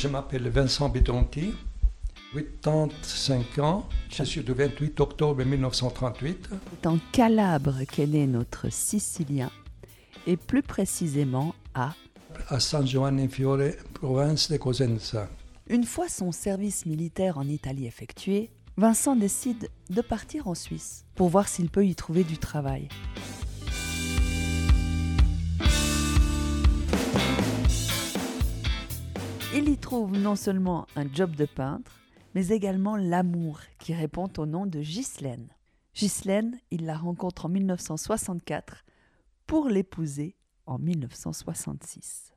Je m'appelle Vincent Bétonti, 85 ans. Je suis du 28 octobre 1938. C'est en Calabre qu'est né notre Sicilien, et plus précisément à à San Giovanni Fiore, province de Cosenza. Une fois son service militaire en Italie effectué, Vincent décide de partir en Suisse pour voir s'il peut y trouver du travail. Il y trouve non seulement un job de peintre, mais également l'amour qui répond au nom de Ghislaine. Ghislaine, il la rencontre en 1964 pour l'épouser en 1966.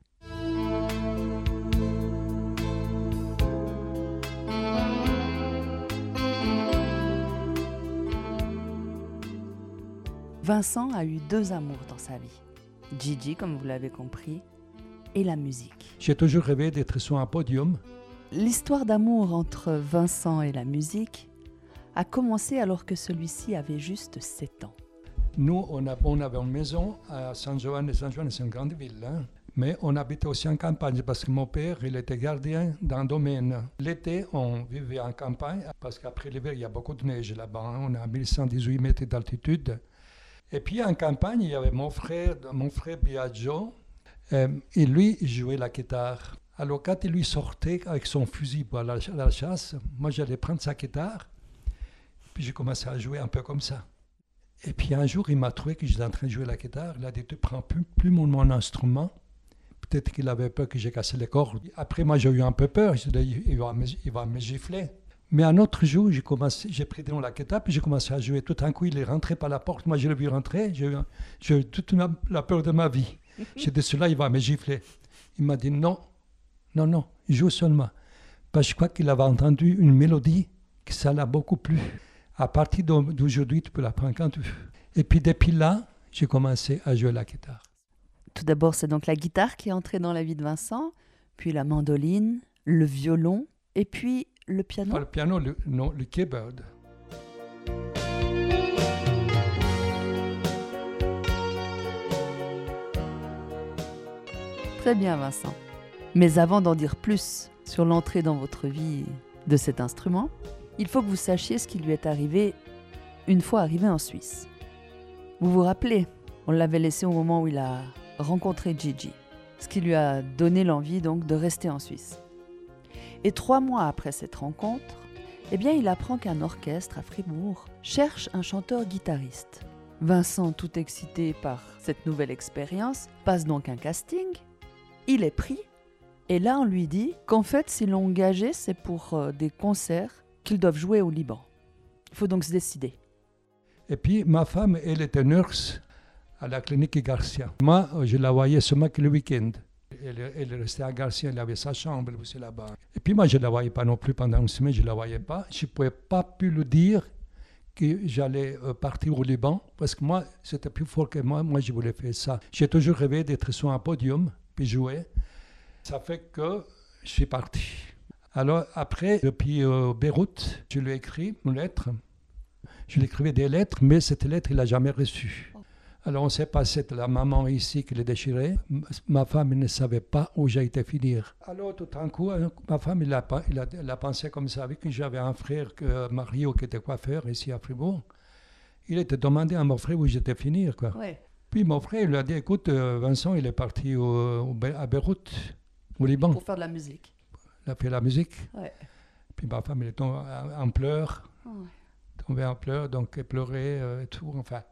Vincent a eu deux amours dans sa vie. Gigi, comme vous l'avez compris, et la musique. J'ai toujours rêvé d'être sur un podium. L'histoire d'amour entre Vincent et la musique a commencé alors que celui-ci avait juste 7 ans. Nous, on, a- on avait une maison à San Giovanni. San Giovanni, c'est une grande ville. hein. Mais on habitait aussi en campagne parce que mon père, il était gardien d'un domaine. L'été, on vivait en campagne parce qu'après l'hiver, il y a beaucoup de neige là-bas. hein. On est à 1118 mètres d'altitude. Et puis en campagne, il y avait mon frère, mon frère Biagio. Euh, et lui, jouait la guitare. Alors quand il lui sortait avec son fusil pour à la chasse, moi j'allais prendre sa guitare. Puis j'ai commencé à jouer un peu comme ça. Et puis un jour, il m'a trouvé que j'étais en train de jouer la guitare. Il a dit, tu prends plus, plus mon, instrument. Peut-être qu'il avait peur que j'ai cassé les cordes. Après, moi, j'ai eu un peu peur. Il va me, il va me gifler. Mais un autre jour, j'ai commencé, j'ai pris dans la guitare, puis j'ai commencé à jouer. Tout d'un coup, il est rentré par la porte. Moi, je l'ai vu rentrer. J'ai eu, j'ai eu toute la peur de ma vie. J'ai dit, celui-là, il va me gifler. Il m'a dit, non, non, non, joue seulement. Parce que je crois qu'il avait entendu une mélodie que ça l'a beaucoup plu. À partir d'au- d'aujourd'hui, tu peux la prendre quand tu veux. Et puis depuis là, j'ai commencé à jouer la guitare. Tout d'abord, c'est donc la guitare qui est entrée dans la vie de Vincent, puis la mandoline, le violon, et puis le piano. Pas le piano, le, non, le keyboard. Très bien, Vincent. Mais avant d'en dire plus sur l'entrée dans votre vie de cet instrument, il faut que vous sachiez ce qui lui est arrivé une fois arrivé en Suisse. Vous vous rappelez, on l'avait laissé au moment où il a rencontré Gigi, ce qui lui a donné l'envie donc de rester en Suisse. Et trois mois après cette rencontre, eh bien, il apprend qu'un orchestre à Fribourg cherche un chanteur-guitariste. Vincent, tout excité par cette nouvelle expérience, passe donc un casting il est pris. Et là, on lui dit qu'en fait, s'ils l'ont engagé, c'est pour euh, des concerts qu'ils doivent jouer au Liban. Il faut donc se décider. Et puis ma femme, elle était nurse à la clinique Garcia. Moi, je la voyais seulement que le week-end. Elle, elle restait à Garcia, elle avait sa chambre aussi là-bas. Et puis moi, je ne la voyais pas non plus pendant une semaine, je ne la voyais pas. Je ne pouvais pas plus le dire que j'allais euh, partir au Liban, parce que moi, c'était plus fort que moi, moi je voulais faire ça. J'ai toujours rêvé d'être sur un podium, puis jouer. Ça fait que je suis parti. Alors après, depuis euh, Beyrouth, je lui ai écrit une lettre. Je lui écrivais des lettres, mais cette lettre, il l'a jamais reçue. Alors on ne sait pas si c'était la maman ici qui l'a déchirée. Ma femme ne savait pas où j'ai été finir. Alors tout d'un coup, euh, ma femme, il a, pas- il a, pensé comme ça. Avec j'avais un frère, que, Mario, qui était coiffeur ici à Fribourg. Il était demandé à mon frère où j'étais finir. Quoi. Puis mon frère, il lui a dit, écoute, euh, Vincent, il est parti au, à Beyrouth, au Liban. Pour faire de la musique. Il a fait la musique. Ouais. Puis ma femme, elle est tombée en pleurs, Ouais. tombée en pleurs, donc elle pleurait euh, et tout, enfin.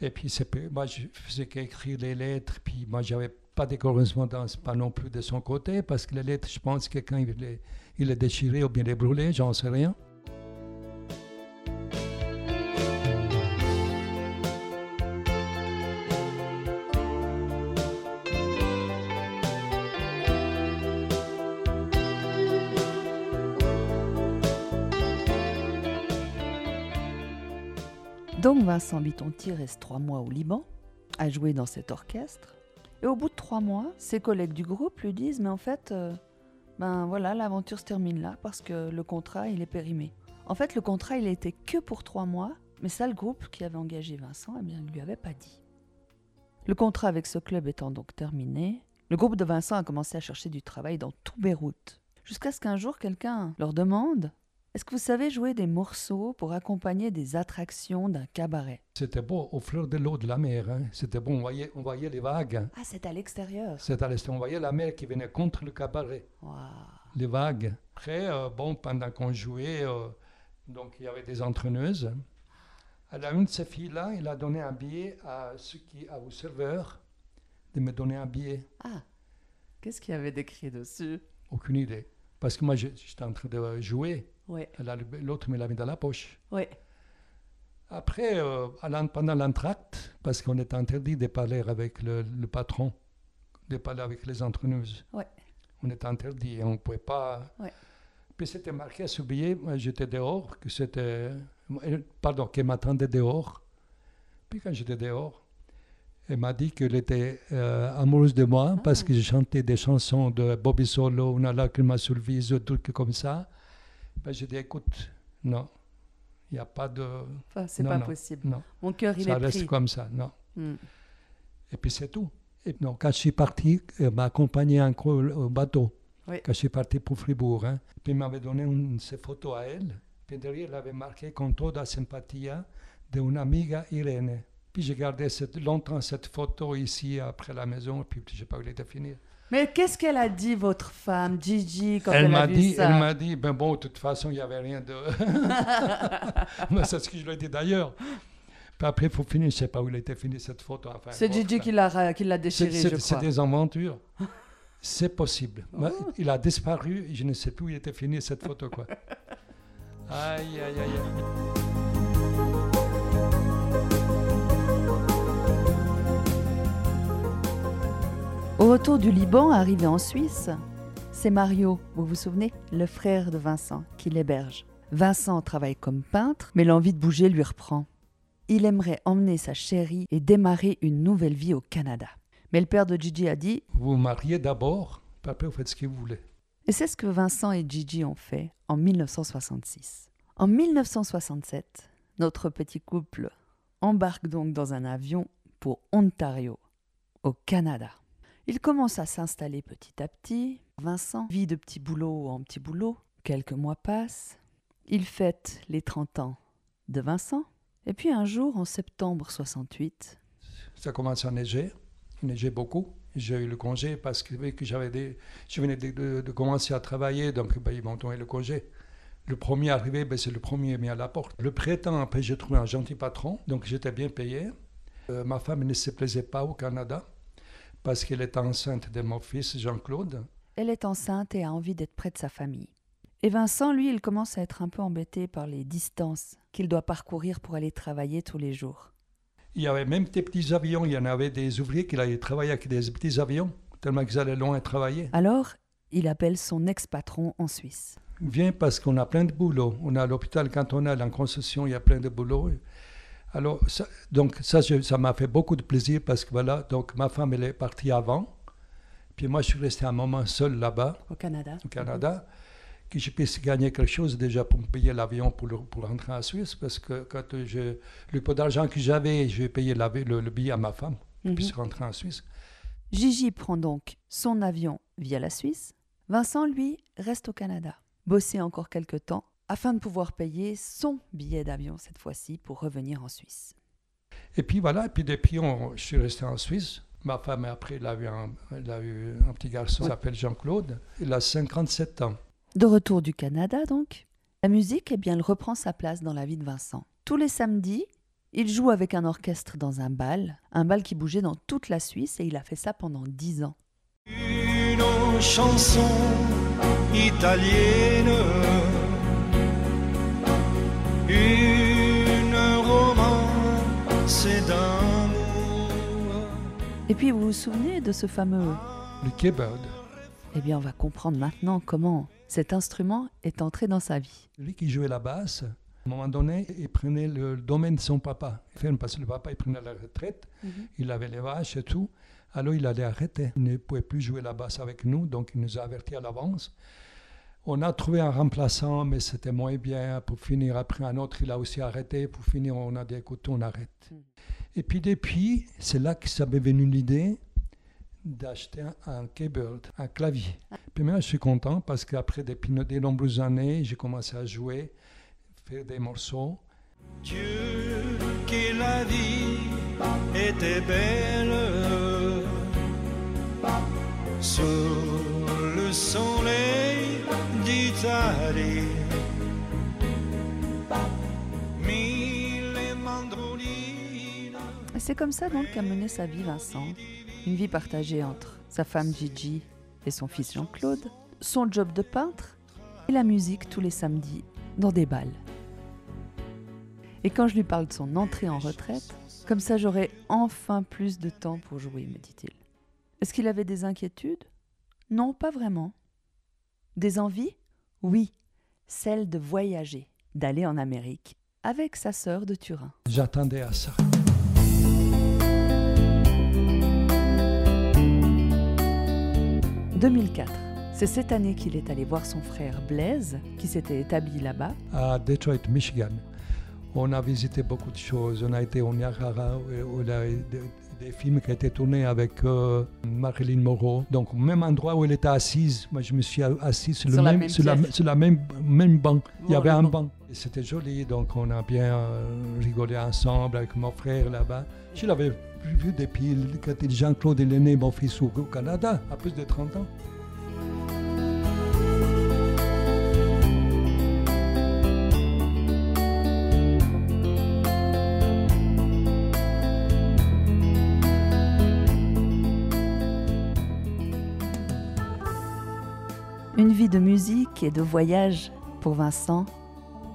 Et puis moi, je faisais qu'écrire les lettres, puis moi, j'avais pas de correspondance, pas non plus de son côté, parce que les lettres, je pense que quelqu'un, il les, il les déchirait ou bien les brûlait, j'en sais rien. Donc Vincent Bitonti reste trois mois au Liban, à jouer dans cet orchestre. Et au bout de trois mois, ses collègues du groupe lui disent Mais en fait, euh, ben voilà, l'aventure se termine là parce que le contrat, il est périmé. En fait, le contrat, il était que pour trois mois, mais ça, le groupe qui avait engagé Vincent, eh bien, ne lui avait pas dit. Le contrat avec ce club étant donc terminé, Le groupe de Vincent a commencé à chercher du travail dans tout Beyrouth. Jusqu'à ce qu'un jour, quelqu'un leur demande Est-ce que vous savez jouer des morceaux pour accompagner des attractions d'un cabaret? C'était beau, au fleur de l'eau de la mer. hein. C'était bon, on voyait, on voyait les vagues. Ah, c'est à l'extérieur. C'est à l'est, on voyait la mer qui venait contre le cabaret. Waouh. les vagues. Après, euh, bon, pendant qu'on jouait, euh, donc il y avait des entraîneuses. Alors, une de ces filles-là, il a donné un billet à ceux qui, à vos serveurs, de me donner un billet. Ah, qu'est-ce qu'il y avait d'écrit dessus? Aucune idée. Parce que moi, j'étais en train de jouer. Ouais, L'autre me l'a mis dans la poche. ouais. Après, euh, pendant l'entracte, parce qu'on était interdit de parler avec le, le patron, de parler avec les entraîneuses. Ouais. On était interdit et on ne pouvait pas. Ouais. Puis c'était marqué sur le billet, j'étais dehors, que c'était. Pardon, qu'elle m'attendait dehors. Puis quand j'étais dehors, elle m'a dit qu'elle était euh, amoureuse de moi parce Ah. que je chantais des chansons de Bobby Solo, Una lacrima sul viso, trucs comme ça. Ben, j'ai dit, écoute, non, il n'y a pas de. Enfin, c'est Non, pas non, possible. Non, Mon cœur, il ça est reste pris. comme ça, non. Hmm. Et puis c'est tout. Et donc, quand je suis parti, elle m'a accompagné encore au bateau. Oui. Quand je suis parti pour Fribourg. hein. Puis il m'avait donné une, ses photos à elle. Puis derrière, elle avait marqué con toda simpatia de una amiga Irene. Puis j'ai gardé cette, longtemps cette photo ici après la maison. Et puis je ne sais pas elle était finie. Mais qu'est-ce qu'elle a dit, votre femme, Gigi, quand elle, Elle a vu dit, ça? elle m'a dit, ben bon, de toute façon, il n'y avait rien de. Mais c'est ce que je lui ai dit d'ailleurs. Puis après, il faut finir. Je ne sais pas où elle était finie cette photo. Enfin, C'est Gigi qui l'a qui l'a C'est déchiré, c'est- je c'est crois. des aventures. C'est possible. Oh. Il a disparu. Je ne sais plus où il était fini cette photo. Quoi. Aïe, aïe, aïe. aïe. Au retour du Liban, arrivé en Suisse, c'est Mario, vous vous souvenez, le frère de Vincent, qui l'héberge. Vincent travaille comme peintre, mais l'envie de bouger lui reprend. Il aimerait emmener sa chérie et démarrer une nouvelle vie au Canada. Mais le père de Gigi a dit, Vous vous mariez d'abord, puis après vous faites ce que vous voulez. et c'est ce que Vincent et Gigi ont fait en 1966. En 1967, notre petit couple embarque donc dans un avion pour Ontario, au Canada. Il commence à s'installer petit à petit. Vincent vit de petit boulot en petit boulot. Quelques mois passent. Il fête les 30 ans de Vincent. Et puis un jour, en septembre 68, Ça commence à neiger. Il neigeait beaucoup. J'ai eu le congé parce que, j'avais je venais de, commencer à travailler, donc ben, ils m'ont donné le congé. Le premier arrivé, ben, c'est le premier mis à la porte. Le printemps, après, j'ai trouvé un gentil patron, donc j'étais bien payé. Euh, ma femme ne se plaisait pas au Canada parce qu'elle était enceinte de mon fils Jean-Claude. Elle est enceinte et a envie d'être près de sa famille. Et Vincent, lui, il commence à être un peu embêté par les distances qu'il doit parcourir pour aller travailler tous les jours. Il y avait même des petits avions. Il y en avait des ouvriers qui allaient travailler avec des petits avions, tellement qu'ils allaient loin travailler. Alors, il appelle son ex-patron en Suisse. Viens parce qu'on a plein de boulot. On est à l'hôpital cantonal en concession, il y a plein de boulot. Alors, ça, donc ça, je- ça m'a fait beaucoup de plaisir parce que voilà, donc ma femme, elle est partie avant. Puis moi, je suis resté un moment seul là-bas, Au Canada. au Canada, que je puisse gagner quelque chose déjà pour me payer l'avion pour, le- pour rentrer en Suisse parce que quand je, le peu d'argent que j'avais, je vais payer l'avi- le, le billet à ma femme, Mhm. puis rentrer en Suisse. Gigi prend donc son avion via la Suisse. Vincent, lui, reste au Canada. Bosser encore quelque temps afin de pouvoir payer son billet d'avion cette fois-ci pour revenir en Suisse. Et puis voilà, et puis depuis, on- je suis resté en Suisse. Ma femme, après, elle a eu un, elle a eu un petit garçon qui s'appelle Jean-Claude. Il a 57 ans. De retour du Canada donc, la musique, eh bien, elle reprend sa place dans la vie de Vincent. Tous les samedis, il joue avec un orchestre dans un bal, un bal qui bougeait dans toute la Suisse et il a fait ça pendant dix ans. Une chanson italienne, une romance d'amour. Et puis vous vous souvenez de ce fameux Le keyboard. Eh bien, on va comprendre maintenant comment cet instrument est entré dans sa vie. Lui qui jouait la basse, à un moment donné, il prenait le domaine de son papa. Enfin, Parce que le papa, il prenait la retraite, il avait les vaches et tout. Alors il allait arrêter. Il ne pouvait plus jouer la basse avec nous, donc il nous a avertis à l'avance. On a trouvé un remplaçant, mais c'était moins bien. Pour finir, après un autre, il a aussi arrêté. Pour finir, on a dit, écoute, on arrête. Mhm. Et puis depuis, c'est là que ça m'est venu l'idée d'acheter un, un keyboard, un clavier. Puis maintenant, je suis content parce qu'après des, nombreuses années, j'ai commencé à jouer, faire des morceaux. Dieu, que la vie était belle sous le soleil c'est comme ça donc qu'a mené sa vie Vincent. Une vie partagée entre sa femme Gigi et son fils Jean-Claude, son job de peintre et la musique tous les samedis dans des balles. Et quand je lui parle de son entrée en retraite, comme ça j'aurai enfin plus de temps pour jouer, me dit-il. Est-ce qu'il avait des inquiétudes? Non, pas vraiment. Des envies? Oui, celle de voyager, d'aller en Amérique avec sa sœur de Turin. J'attendais à ça. « 2004. C'est cette année qu'il est allé voir son frère Blaise, qui s'était établi là-bas. à Detroit, Michigan. On a visité beaucoup de choses. On a été au Niagara, où où il y a des, des films qui ont été tournés avec euh, Marilyn Monroe. Donc, au même endroit où elle était assise, moi je me suis assis sur, le Sur même, même sur, la, pièce. sur la même, même banc. Il y avait un banc. C'était joli, donc on a bien euh, rigolé ensemble avec mon frère là-bas. Je l'avais vu depuis quand Jean-Claude est né, mon fils, au au Canada, à plus de 30 ans. Et de voyage pour Vincent.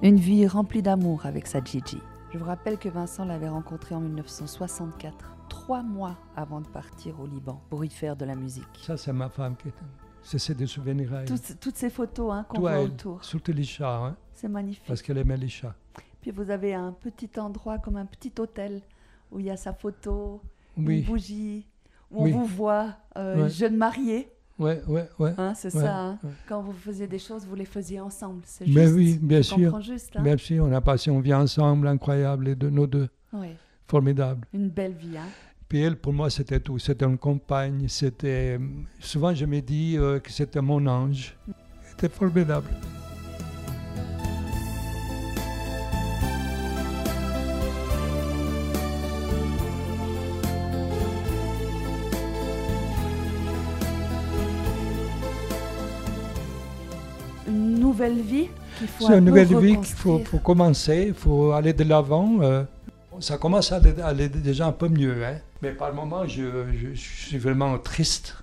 Une vie remplie d'amour avec sa Gigi. Je vous rappelle que Vincent l'avait rencontrée en 1964, trois mois avant de partir au Liban pour y faire de la musique. Ça, c'est ma femme qui c'est des souvenirs à elle. Toutes, toutes ces photos hein, qu'on voit elle, autour, Surtout les chats, hein, c'est magnifique. parce qu'elle aimait les chats. Puis vous avez un petit endroit comme un petit hôtel où il y a sa photo, une bougie, où Oui. on vous voit euh, jeune marié. Ouais, ouais, ouais. Hein, c'est Ouais, ça. hein. ouais. Quand vous faisiez des choses, vous les faisiez ensemble. C'est Mais juste. oui, bien sûr. juste. hein. Bien sûr, on a passé une vie ensemble, incroyable, les deux, nos deux, Ouais. formidable. Une belle vie. Hein. Puis elle, pour moi, c'était tout. C'était une compagne. C'était souvent, je me dis euh, que c'était mon ange. C'était formidable. Nouvelle vie qu'il faut C'est un une nouvelle vie qu'il faut, commencer, il faut aller de l'avant. euh. ça commence à aller, à aller déjà un peu mieux. hein. Mais par moments, je, je- je suis vraiment triste.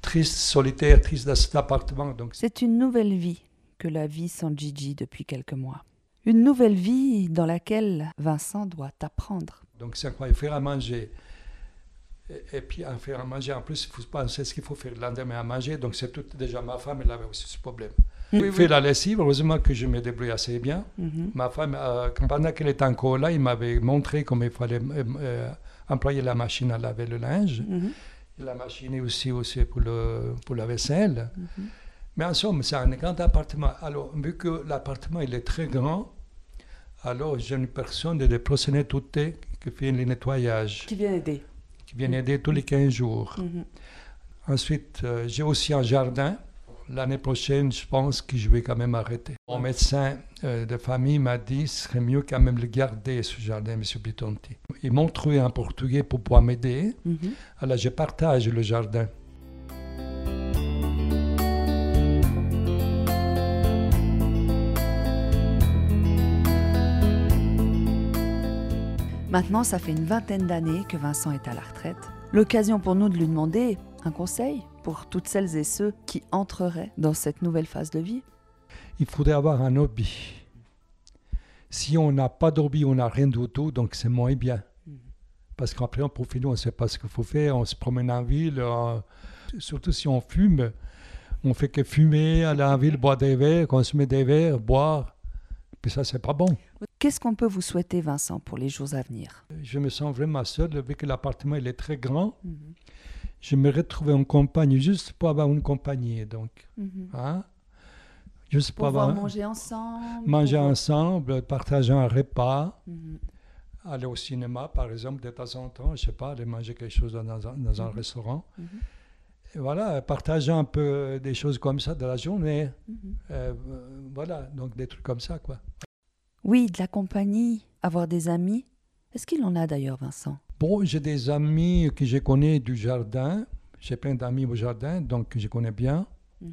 Triste, solitaire, triste dans cet appartement. Donc, C'est une nouvelle vie que la vie sans Gigi depuis quelques mois. Une nouvelle vie dans laquelle Vincent doit apprendre. Donc, c'est quoi Il faire à manger. Et, et puis, à faire à manger, en plus, il faut penser ce qu'il faut faire le lendemain à manger. Donc, c'est tout. Déjà, ma femme, elle avait aussi ce problème. Oui, Faire la lessive, heureusement que je me débrouille assez bien. Mhm. Ma femme, euh, quand- pendant qu'elle était encore là, il m'avait montré comment il fallait euh, euh, employer la machine à laver le linge. Mhm. Et la machine est aussi, aussi pour, le, pour la vaisselle. Mhm. Mais en somme, c'est un grand appartement. Alors, vu que l'appartement il est très grand, alors j'ai une personne de professionnels tout qui fait le nettoyage, Qui vient aider. qui vient aider tous les 15 jours. Ensuite, euh, j'ai aussi un jardin. L'année prochaine, je pense que je vais quand même arrêter. Mon médecin euh, de famille m'a dit ce serait mieux quand même le garder, ce jardin, M. Bitonti. Ils m'ont trouvé un Portugais pour pouvoir m'aider. Mhm. Alors, je partage le jardin. Maintenant, ça fait une vingtaine d'années que Vincent est à la retraite. L'occasion pour nous de lui demander un conseil pour toutes celles et ceux qui entreraient dans cette nouvelle phase de vie. Il faudrait avoir un hobby. Si on n'a pas d'hobby, on n'a rien du tout, donc c'est moins bien. Mhm. Parce qu'après, on profite, on ne sait pas ce qu'il faut faire, on se promène en ville. surtout si on fume, on fait que fumer, aller en ville, boire des verres, consommer des verres, boire. Puis ça, c'est pas bon. Qu'est-ce qu'on peut vous souhaiter, Vincent, pour les jours à venir? Je me sens vraiment seul, vu que l'appartement il est très grand. Mhm. J'aimerais trouver une compagnie, juste pour avoir une compagnie. Donc, Mhm. hein? Juste pour Pouvoir avoir. manger ensemble. manger ensemble, partager un repas. Mhm. aller au cinéma, par exemple, de temps en temps, je sais pas, aller manger quelque chose dans un, dans un Mhm. restaurant. Et voilà, partager un peu des choses comme ça de la journée. Euh, euh, voilà, donc des trucs comme ça, quoi. Oui, de la compagnie, avoir des amis. Est-ce qu'il en a d'ailleurs, Vincent? Bon, j'ai des amis que je connais du jardin. J'ai plein d'amis au jardin, donc je connais bien. Mhm.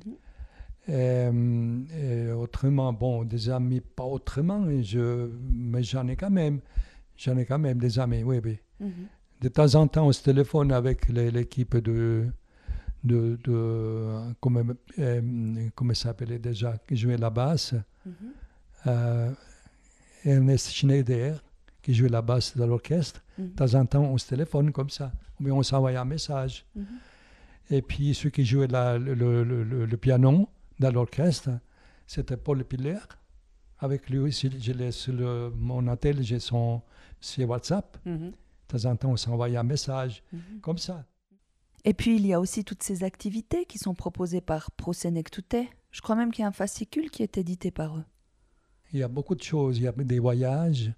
Euh, et autrement, bon, des amis, pas autrement, je, mais j'en ai quand même. J'en ai quand même des amis, oui, oui. Mhm. De temps en temps, on se téléphone avec l'équipe de, de, de comment, euh, comment s'appelait déjà, qui jouait la basse, Mhm. euh, Ernest Schneider, qui jouait la basse de l'orchestre. Mhm. De temps en temps, on se téléphone comme ça, bien on s'envoie un message. Mhm. Et puis, ceux qui jouaient la- le, le- le- le piano dans l'orchestre, c'était Paul Piller. Avec lui aussi, je sur le- mon attel, j'ai son sur WhatsApp. Mhm. De temps en temps, on s'envoie un message, Mhm. comme ça. Et puis il y a aussi toutes ces activités qui sont proposées par Prosenectute. Je crois même qu'il y a un fascicule qui est édité par eux. Il y a beaucoup de choses. Il y a des voyages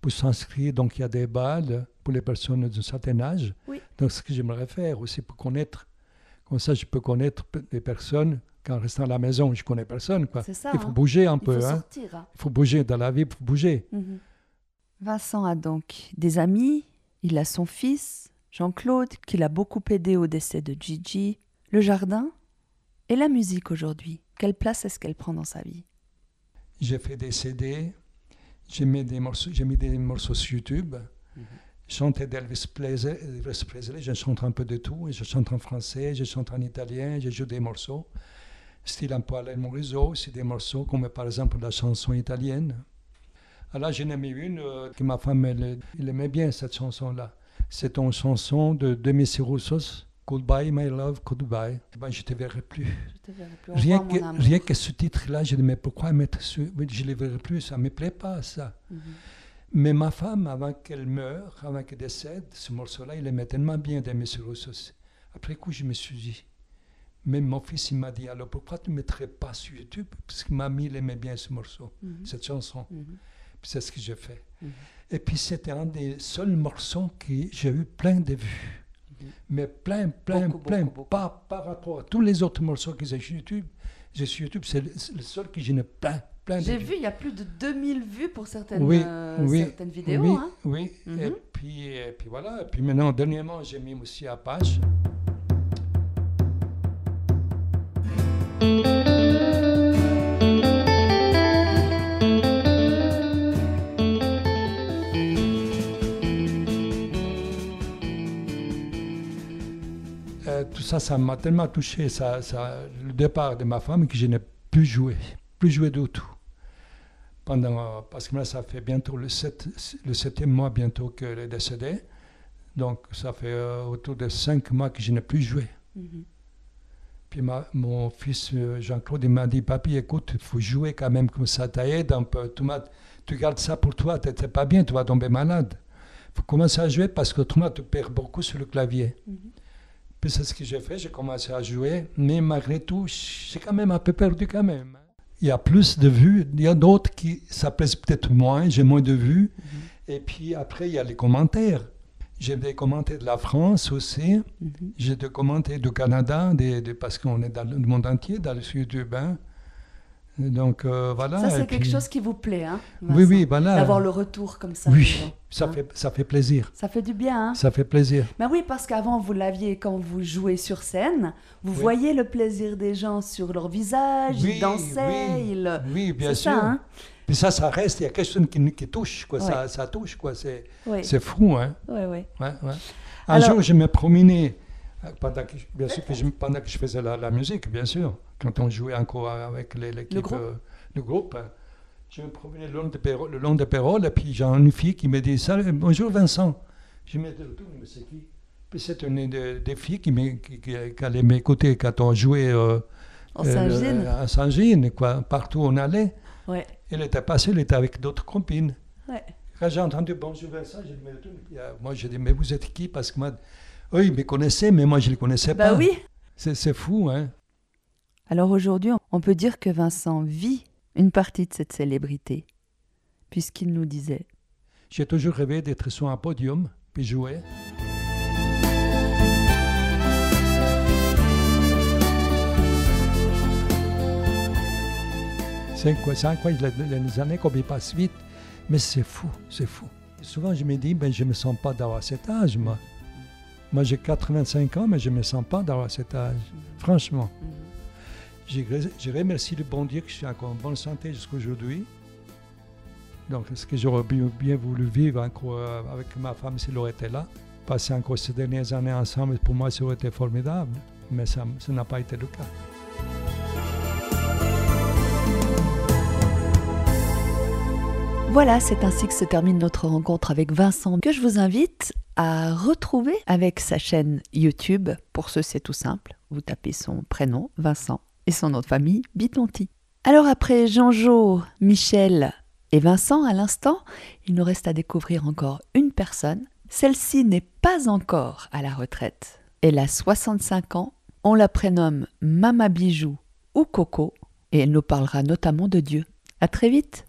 pour s'inscrire. Donc, il y a des balles pour les personnes d'un certain âge. Oui. Donc, ce que j'aimerais faire aussi pour connaître, comme ça, je peux connaître des personnes qu'en restant à la maison, je connais personne. Quoi. C'est ça. Il faut hein. bouger un Il peu. faut hein. sortir. hein. Il faut bouger dans la vie, il faut bouger. Mhm. Vincent a donc des amis, il a son fils, Jean-Claude, qui l'a beaucoup aidé au décès de Gigi, le jardin et la musique aujourd'hui. Quelle place est-ce qu'elle prend dans sa vie? J'ai fait des CD, j'ai mis des morceaux, j'ai mis des morceaux sur YouTube. Chantais d'Elvis Presley, Elvis Presley, je chante un peu de tout. Je chante en français, je chante en italien, je joue des morceaux. Style un peu mon réseau, c'est des morceaux comme par exemple la chanson italienne. Alors j'en ai mis une euh, que ma femme, elle, elle aimait bien cette chanson-là. C'est une chanson de Demis Roussos, Goodbye my love, goodbye. Ben, je te verrai plus. Je te verrai plus. Rien que, rien que ce titre-là, je dis, mais pourquoi mettre ce... Je ne le verrai plus, ça ne me plaît pas, ça. Mhm. Mais ma femme, avant qu'elle meure, avant qu'elle décède, ce morceau-là, il aimait tellement bien d'aimer ce Roussos. Après coup, je me suis dit, même mon fils, il m'a dit, alors pourquoi tu ne mettrais pas sur YouTube? Parce que mamie, il aimait bien ce morceau, Mhm. cette chanson. Mhm. Puis c'est ce que j'ai fait. Et puis c'était un des seuls morceaux que j'ai eu plein de vues. Mais plein, plein, Beaucoup, plein. beaucoup, beaucoup. Pas par rapport à tous les autres morceaux que j'ai sur YouTube. J'ai sur YouTube, c'est le, seul que j'ai plein, plein de J'ai vu, il y a plus de 2000 vues pour certaines, Oui, euh, oui, certaines vidéos. oui, hein. oui. Et, Mhm. puis, et puis voilà. Et puis maintenant, dernièrement, j'ai mis aussi Apache. Ça, ça m'a tellement touché, ça, ça, le départ de ma femme, que je n'ai plus joué, plus joué du tout. Pendant, parce que là, ça fait bientôt le, sept, le septième mois bientôt qu'elle est décédée. Donc, ça fait euh, autour de cinq mois que je n'ai plus joué. Mhm. Puis ma- mon fils euh, Jean-Claude, il m'a dit, papy, écoute, il faut jouer quand même comme ça t'aide un peu. Tu, tu gardes ça pour toi, tu n'es pas bien, tu vas tomber malade. Il faut commencer à jouer parce que autrement, tu perds beaucoup sur le clavier. Mhm. Puis c'est ce que j'ai fait, j'ai commencé à jouer, mais malgré tout, j'ai quand même un peu perdu quand même. Il y a plus de vues, il y a d'autres qui, ça peut-être moins, j'ai moins de vues. Et puis après, il y a les commentaires. J'ai des commentaires de la France aussi, Mhm. j'ai des commentaires du Canada, des, des- parce qu'on est dans le monde entier, dans le sud urbain. Donc euh, voilà. Ça, c'est quelque puis- chose qui vous plaît, hein Oui, Vincent oui, voilà. D'avoir le retour comme ça. Oui, ça, hein. fait, ça fait plaisir. Ça fait du bien, hein Ça fait plaisir. Mais oui, parce qu'avant, vous l'aviez quand vous jouez sur scène, vous Oui. voyez le plaisir des gens sur leur visage, Oui, ils dansaient, oui. ils... Oui, bien sûr. ça, hein Puis ça, ça reste, il y a quelque chose qui, qui touche, quoi. Ouais. Ça, ça touche, quoi. C'est, fou, hein. oui, oui. Ouais, ouais. Un Alors- jour, je me promenais, pendant que, je- bien sûr que je, pendant que je faisais la, la musique, bien sûr, quand on jouait encore avec l'équipe, groupe. euh, le groupe, hein, je me promenais le long de Pérol, le long de Pérol, et puis j'ai une fille qui me dit Salut, bonjour Vincent. Je me retourne, mais c'est qui? Puis c'est une des, des filles qui, me- qui, qui, qui allait m'écouter quand on jouait euh, En euh, à Saint-Gilles, quoi, partout où on allait. Ouais, Elle était passée, elle était avec d'autres copines. ouais. Quand j'ai entendu bonjour Vincent, dit, mais, retourne. Puis, euh, moi mais vous êtes qui? Parce que moi, eux, ils me connaissaient, mais moi je ne les connaissais Bah pas. oui C'est, c'est fou, hein Alors aujourd'hui, on peut dire que Vincent vit une partie de cette célébrité, puisqu'il nous disait J'ai toujours rêvé d'être sur un podium, puis jouer. C'est incroyable, les, années comme ils passent vite, mais c'est fou, c'est fou. Souvent je me dis, ben, je ne me sens pas d'avoir cet âge, moi. Moi j'ai 85 ans, mais je ne me sens pas d'avoir cet âge, franchement. Je, je remercie le bon Dieu que je suis encore en bonne santé jusqu'à aujourd'hui. Donc, est-ce que j'aurais bien, voulu vivre encore euh, avec ma femme si elle aurait été là? Passer encore ces dernières années ensemble, pour moi, ça aurait été formidable. Mais ça ça n'a pas été le cas. Voilà, c'est ainsi que se termine notre rencontre avec Vincent, que je vous invite à retrouver avec sa chaîne YouTube. Pour ce, c'est tout simple. Vous tapez son prénom, Vincent, et son nom de famille, Bitonti. Alors après Jean-Jo, Michel et Vincent, à l'instant, il nous reste à découvrir encore une personne. Celle-ci n'est pas encore à la retraite. Elle a 65 ans. On la prénomme Mama Bijou ou Coco et elle nous parlera notamment de Dieu. À très vite!